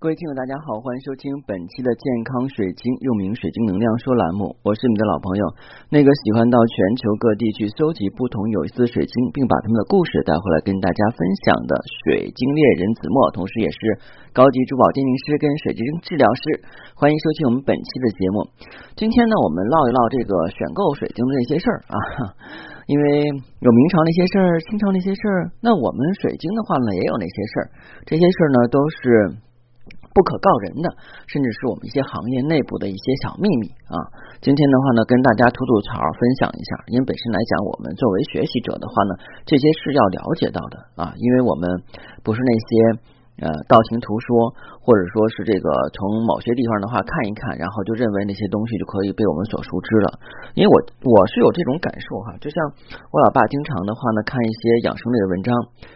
各位听友，大家好，欢迎收听本期的健康水晶，又名水晶能量说栏目。我是你的老朋友，那个喜欢到全球各地去搜集不同有意思的水晶，并把他们的故事带回来跟大家分享的水晶猎人子墨，同时也是高级珠宝鉴定师跟水晶治疗师。欢迎收听我们本期的节目。今天呢，我们唠一唠这个选购水晶的那些事儿啊，因为有明朝那些事儿，清朝那些事儿，那我们水晶的话呢，也有那些事儿。这些事儿呢，都是。不可告人的，甚至是我们一些行业内部的一些小秘密啊。今天的话呢，跟大家吐吐槽，分享一下。因为本身来讲，我们作为学习者的话呢，这些是要了解到的啊。因为我们不是那些。呃，道听途说，或者说是这个从某些地方的话看一看，然后就认为那些东西就可以被我们所熟知了。因为我我是有这种感受哈，就像我老爸经常的话呢，看一些养生类的文章，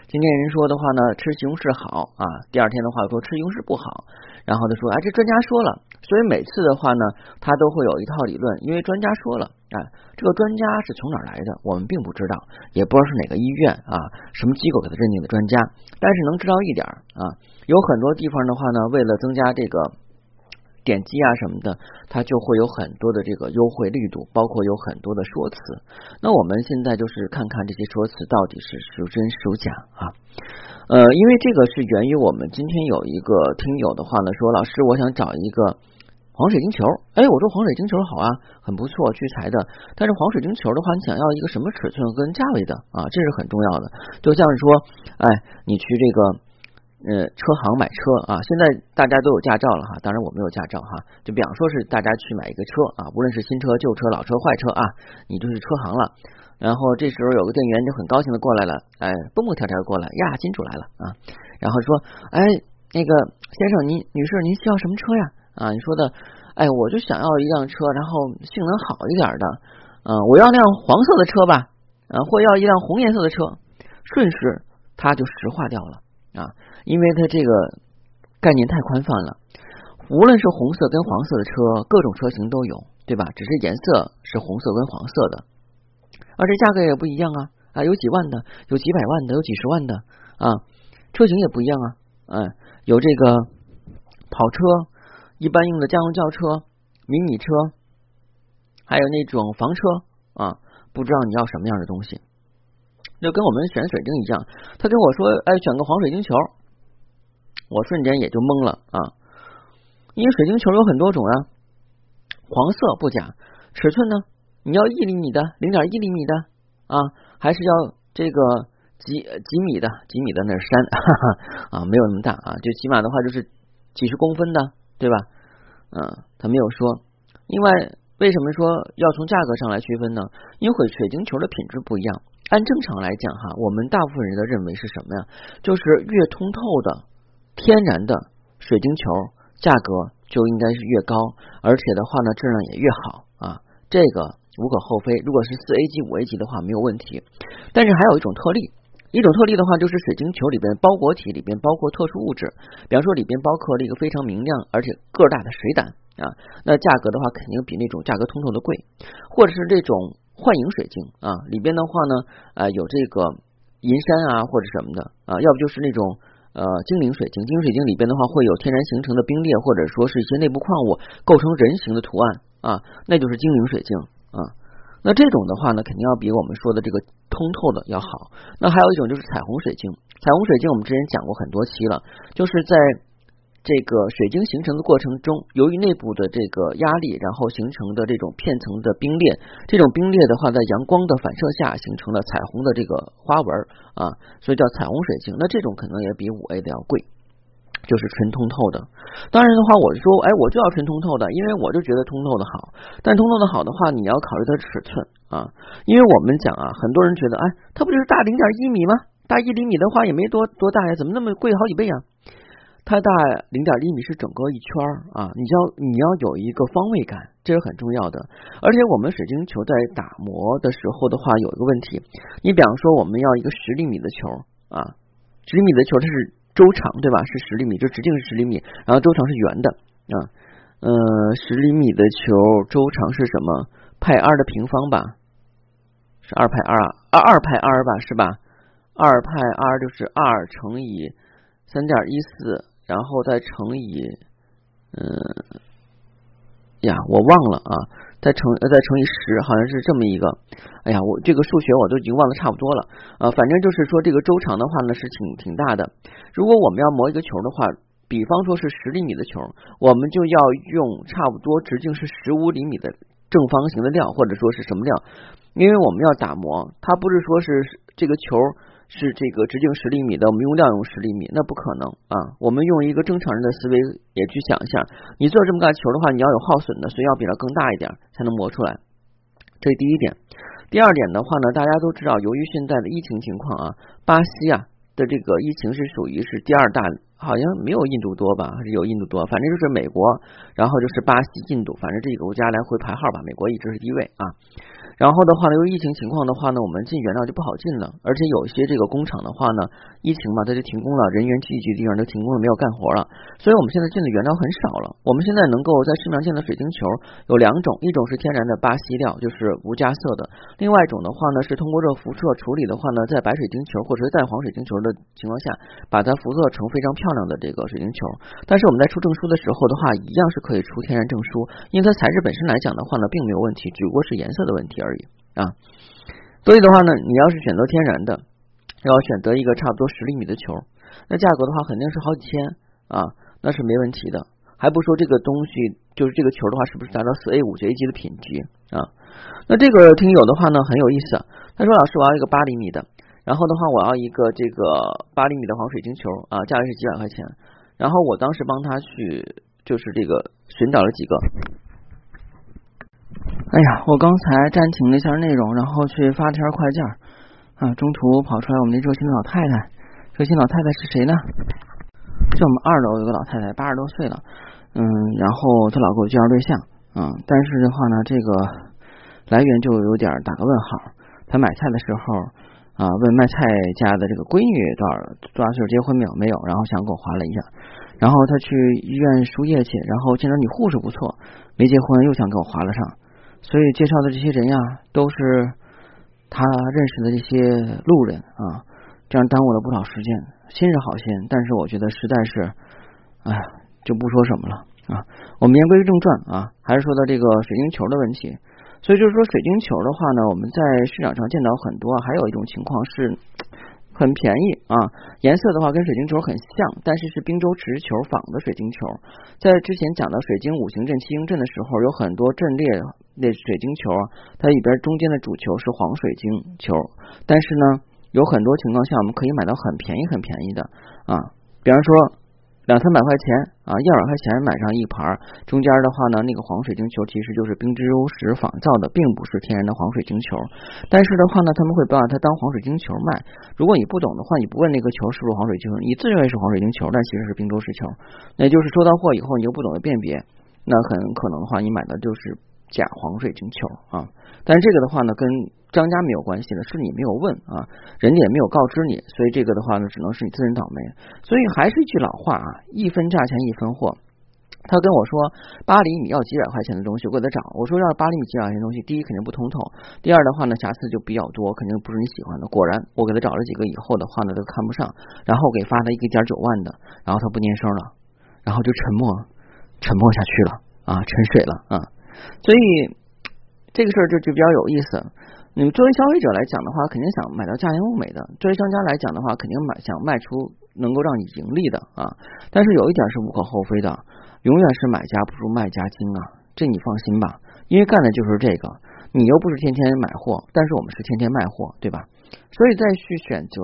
今天人说的话呢，吃西红柿好啊，第二天的话说吃西红柿不好，然后他说哎，这专家说了。所以每次的话呢，他都会有一套理论，因为专家说了，啊，这个专家是从哪儿来的，我们并不知道，也不知道是哪个医院啊，什么机构给他认定的专家，但是能知道一点啊，有很多地方的话呢，为了增加这个点击啊什么的，它就会有很多的这个优惠力度，包括有很多的说辞。那我们现在就是看看这些说辞到底是孰真孰假啊。呃，因为这个是源于我们今天有一个听友的话呢，说老师，我想找一个。黄水晶球，哎，我说黄水晶球好啊，很不错，聚财的。但是黄水晶球的话，你想要一个什么尺寸跟价位的啊？这是很重要的。就像是说，哎，你去这个呃车行买车啊，现在大家都有驾照了哈，当然我没有驾照哈。就比方说是大家去买一个车啊，无论是新车、旧车、老车、坏车啊，你就是车行了。然后这时候有个店员就很高兴的过来了，哎，蹦蹦跳跳过来呀，金主来了啊，然后说，哎，那个先生您女士您需要什么车呀？啊，你说的，哎，我就想要一辆车，然后性能好一点的，嗯，我要辆黄色的车吧，啊，或要一辆红颜色的车，顺势他就石化掉了啊，因为他这个概念太宽泛了，无论是红色跟黄色的车，各种车型都有，对吧？只是颜色是红色跟黄色的，而这价格也不一样啊，啊，有几万的，有几百万的，有几十万的啊，车型也不一样啊，嗯，有这个跑车。一般用的家用轿车、迷你车，还有那种房车啊，不知道你要什么样的东西，就跟我们选水晶一样。他跟我说：“哎，选个黄水晶球。”我瞬间也就懵了啊，因为水晶球有很多种啊，黄色不假，尺寸呢，你要一厘米的、零点一厘米的啊，还是要这个几几米的？几米的那是山 啊，没有那么大啊，就起码的话就是几十公分的。对吧？嗯，他没有说。另外，为什么说要从价格上来区分呢？因为水晶球的品质不一样。按正常来讲，哈，我们大部分人的认为是什么呀？就是越通透的天然的水晶球，价格就应该是越高，而且的话呢，质量也越好啊。这个无可厚非。如果是四 A 级、五 A 级的话，没有问题。但是还有一种特例。一种特例的话，就是水晶球里边包裹体里边包括特殊物质，比方说里边包括了一个非常明亮而且个大的水胆啊，那价格的话肯定比那种价格通透的贵，或者是这种幻影水晶啊，里边的话呢，呃有这个银山啊或者什么的啊，要不就是那种呃精灵水晶，精灵水晶里边的话会有天然形成的冰裂或者说是一些内部矿物构成人形的图案啊，那就是精灵水晶啊。那这种的话呢，肯定要比我们说的这个通透的要好。那还有一种就是彩虹水晶，彩虹水晶我们之前讲过很多期了，就是在这个水晶形成的过程中，由于内部的这个压力，然后形成的这种片层的冰裂，这种冰裂的话，在阳光的反射下形成了彩虹的这个花纹啊，所以叫彩虹水晶。那这种可能也比五 A 的要贵。就是纯通透的，当然的话，我说，哎，我就要纯通透的，因为我就觉得通透的好。但通透的好的话，你要考虑它的尺寸啊，因为我们讲啊，很多人觉得，哎，它不就是大零点一米吗？大一厘米的话也没多多大呀，怎么那么贵好几倍啊？它大零点一米是整个一圈啊，你要你要有一个方位感，这是很重要的。而且我们水晶球在打磨的时候的话，有一个问题，你比方说我们要一个十厘米的球啊，十厘米的球它是。周长对吧？是十厘米，就直径是十厘米，然后周长是圆的啊。呃，十厘米的球周长是什么？派 r 的平方吧？是二派 r 啊？二二派 r 吧？是吧？二派 r 就是二乘以三点一四然后再乘以，嗯，呀，我忘了啊，再乘呃再乘以十，好像是这么一个。哎呀，我这个数学我都已经忘得差不多了啊。反正就是说，这个周长的话呢是挺挺大的。如果我们要磨一个球的话，比方说是十厘米的球，我们就要用差不多直径是十五厘米的正方形的料，或者说是什么料？因为我们要打磨，它不是说是这个球。是这个直径十厘米的，我们用量用十厘米，那不可能啊！我们用一个正常人的思维也去想一下，你做这么大球的话，你要有耗损的，所以要比它更大一点才能磨出来。这是第一点。第二点的话呢，大家都知道，由于现在的疫情情况啊，巴西啊的这个疫情是属于是第二大，好像没有印度多吧，还是有印度多？反正就是美国，然后就是巴西、印度，反正这几个国家来回排号吧，美国一直是第一位啊。然后的话呢，由于疫情情况的话呢，我们进原料就不好进了，而且有些这个工厂的话呢，疫情嘛，它就停工了，人员聚集的地方都停工了，没有干活了，所以我们现在进的原料很少了。我们现在能够在市面上见的水晶球有两种，一种是天然的巴西料，就是无加色的；另外一种的话呢，是通过热辐射处理的话呢，在白水晶球或者是带黄水晶球的情况下，把它辐射成非常漂漂亮的这个水晶球。但是我们在出证书的时候的话，一样是可以出天然证书，因为它材质本身来讲的话呢，并没有问题，只不过是颜色的问题。而已啊，所以的话呢，你要是选择天然的，要选择一个差不多十厘米的球，那价格的话肯定是好几千啊，那是没问题的。还不说这个东西，就是这个球的话，是不是达到四 A 五 A 级的品级啊？那这个听友的话呢，很有意思。他说：“老师，我要一个八厘米的，然后的话，我要一个这个八厘米的黄水晶球啊，价格是几百块钱。然后我当时帮他去，就是这个寻找了几个。”哎呀，我刚才暂停了一下内容，然后去发了条快件啊，中途跑出来我们那热心老太太，热心老太太是谁呢？就我们二楼有个老太太，八十多岁了，嗯，然后她老给我介绍对象，嗯，但是的话呢，这个来源就有点打个问号。她买菜的时候啊，问卖菜家的这个闺女多少多少岁结婚没有？没有，然后想给我划了一下。然后她去医院输液去，然后见到你护士不错，没结婚又想给我划了上。所以介绍的这些人呀，都是他认识的这些路人啊，这样耽误了不少时间。心是好心，但是我觉得实在是，哎，就不说什么了啊。我们言归正传啊，还是说到这个水晶球的问题。所以就是说，水晶球的话呢，我们在市场上见到很多，还有一种情况是。很便宜啊，颜色的话跟水晶球很像，但是是冰州池球仿的水晶球。在之前讲到水晶五行阵、七星阵的时候，有很多阵列那水晶球啊，它里边中间的主球是黄水晶球，但是呢，有很多情况下我们可以买到很便宜、很便宜的啊，比方说。两三百块钱啊，一百块钱买上一盘，中间的话呢，那个黄水晶球其实就是冰之优石仿造的，并不是天然的黄水晶球。但是的话呢，他们会把它当黄水晶球卖。如果你不懂的话，你不问那个球是不是黄水晶球，你自认为是黄水晶球，但其实是冰州石球。那就是收到货以后，你又不懂得辨别，那很可能的话，你买的就是假黄水晶球啊。但是这个的话呢，跟商家没有关系的，是你没有问啊，人家也没有告知你，所以这个的话呢，只能是你自认倒霉。所以还是一句老话啊，一分价钱一分货。他跟我说八厘米要几百块钱的东西，我给他找，我说要八厘米几百块钱东西，第一肯定不通透，第二的话呢瑕疵就比较多，肯定不是你喜欢的。果然，我给他找了几个以后的话呢都看不上，然后给发他一个点九万的，然后他不念声了，然后就沉默，沉默下去了啊，沉水了啊。所以这个事儿就就比较有意思。你们作为消费者来讲的话，肯定想买到价廉物美的；作为商家来讲的话，肯定买想卖出能够让你盈利的啊。但是有一点是无可厚非的，永远是买家不如卖家精啊，这你放心吧，因为干的就是这个。你又不是天天买货，但是我们是天天卖货，对吧？所以在去选择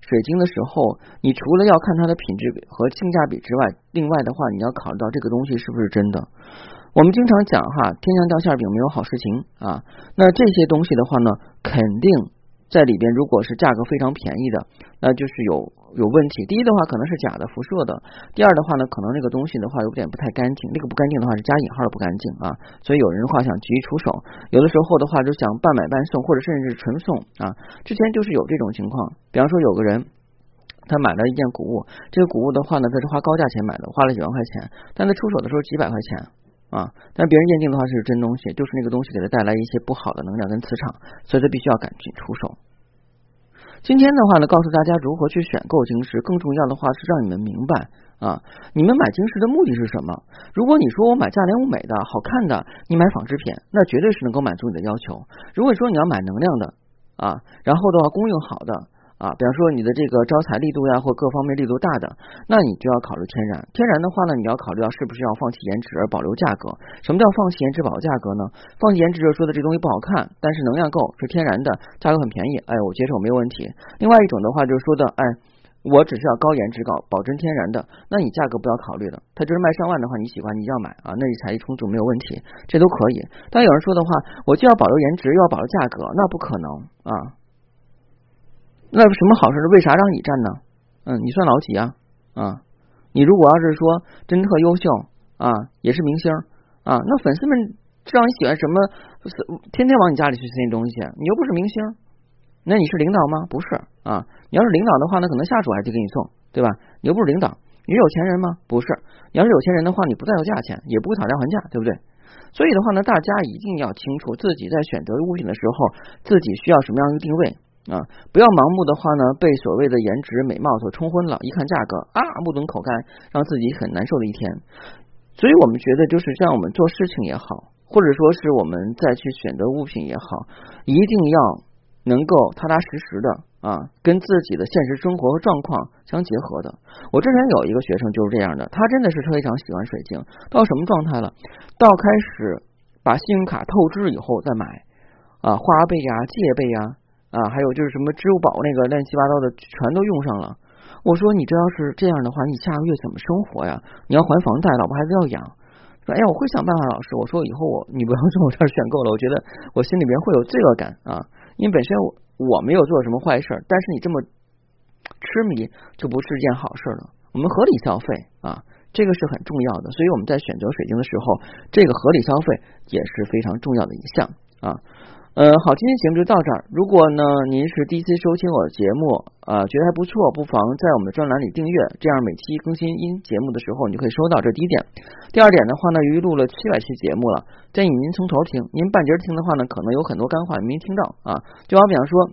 水晶的时候，你除了要看它的品质和性价比之外，另外的话，你要考虑到这个东西是不是真的。我们经常讲哈，天上掉馅饼没有好事情啊。那这些东西的话呢，肯定在里边，如果是价格非常便宜的，那就是有有问题。第一的话，可能是假的、辐射的；第二的话呢，可能那个东西的话有点不太干净。那个不干净的话是加引号的不干净啊。所以有人的话想急于出手，有的时候的话就想半买半送，或者甚至是纯送啊。之前就是有这种情况，比方说有个人他买了一件古物，这个古物的话呢，他是花高价钱买的，花了几万块钱，但他出手的时候几百块钱。啊，但别人验定的话是真东西，就是那个东西给他带来一些不好的能量跟磁场，所以他必须要赶紧出手。今天的话呢，告诉大家如何去选购晶石，更重要的话是让你们明白啊。你们买晶石的目的是什么？如果你说我买价廉物美的好看的，你买仿制品，那绝对是能够满足你的要求。如果说你要买能量的啊，然后的话功用好的。啊，比方说你的这个招财力度呀，或各方面力度大的，那你就要考虑天然。天然的话呢，你要考虑到是不是要放弃颜值而保留价格。什么叫放弃颜值保留价格呢？放弃颜值就是说的这东西不好看，但是能量够，是天然的，价格很便宜，哎，我接受没有问题。另外一种的话就是说的，哎，我只是要高颜值高，保真天然的，那你价格不要考虑了，它就是卖上万的话，你喜欢你要买啊，那你财力充足没有问题，这都可以。但有人说的话，我既要保留颜值又要保留价格，那不可能啊。那什么好事为啥让你占呢？嗯，你算老几啊？啊，你如果要是说真特优秀啊，也是明星啊，那粉丝们知道你喜欢什么，天天往你家里去塞东西，你又不是明星，那你是领导吗？不是啊，你要是领导的话，那可能下属还得给你送，对吧？你又不是领导，你是有钱人吗？不是，你要是有钱人的话，你不在乎价钱，也不会讨价还价，对不对？所以的话呢，大家一定要清楚自己在选择物品的时候，自己需要什么样的定位。啊，不要盲目的话呢，被所谓的颜值美貌所冲昏了，一看价格啊，目瞪口呆，让自己很难受的一天。所以我们觉得，就是像我们做事情也好，或者说是我们再去选择物品也好，一定要能够踏踏实实的啊，跟自己的现实生活和状况相结合的。我之前有一个学生就是这样的，他真的是非常喜欢水晶，到什么状态了？到开始把信用卡透支以后再买啊，花呗呀，借呗呀。啊还有就是什么支付宝那个乱七八糟的，全都用上了。我说你这要是这样的话，你下个月怎么生活呀？你要还房贷，老婆孩子要养。说哎呀，我会想办法，老师。我说以后我你不要从我这儿选购了，我觉得我心里边会有罪恶感啊。因为本身我我没有做什么坏事，但是你这么痴迷就不是件好事了。我们合理消费啊，这个是很重要的。所以我们在选择水晶的时候，这个合理消费也是非常重要的一项啊。呃，好，今天节目就到这儿。如果呢，您是第一次收听我的节目，啊，觉得还不错，不妨在我们的专栏里订阅，这样每期更新音节目的时候，你就可以收到。这第一点。第二点的话呢，由于录了七百期节目了，建议您从头听。您半截听的话呢，可能有很多干话没听到啊。就好比方说，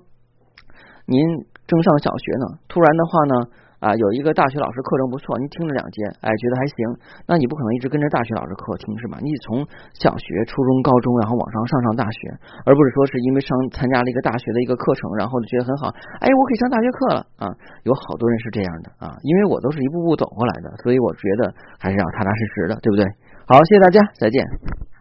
您正上小学呢，突然的话呢。啊，有一个大学老师课程不错，你听了两节，哎，觉得还行，那你不可能一直跟着大学老师课听是吧？你从小学、初中、高中，然后往上上上大学，而不是说是因为上参加了一个大学的一个课程，然后觉得很好，哎，我可以上大学课了啊！有好多人是这样的啊，因为我都是一步步走过来的，所以我觉得还是要踏踏实实的，对不对？好，谢谢大家，再见。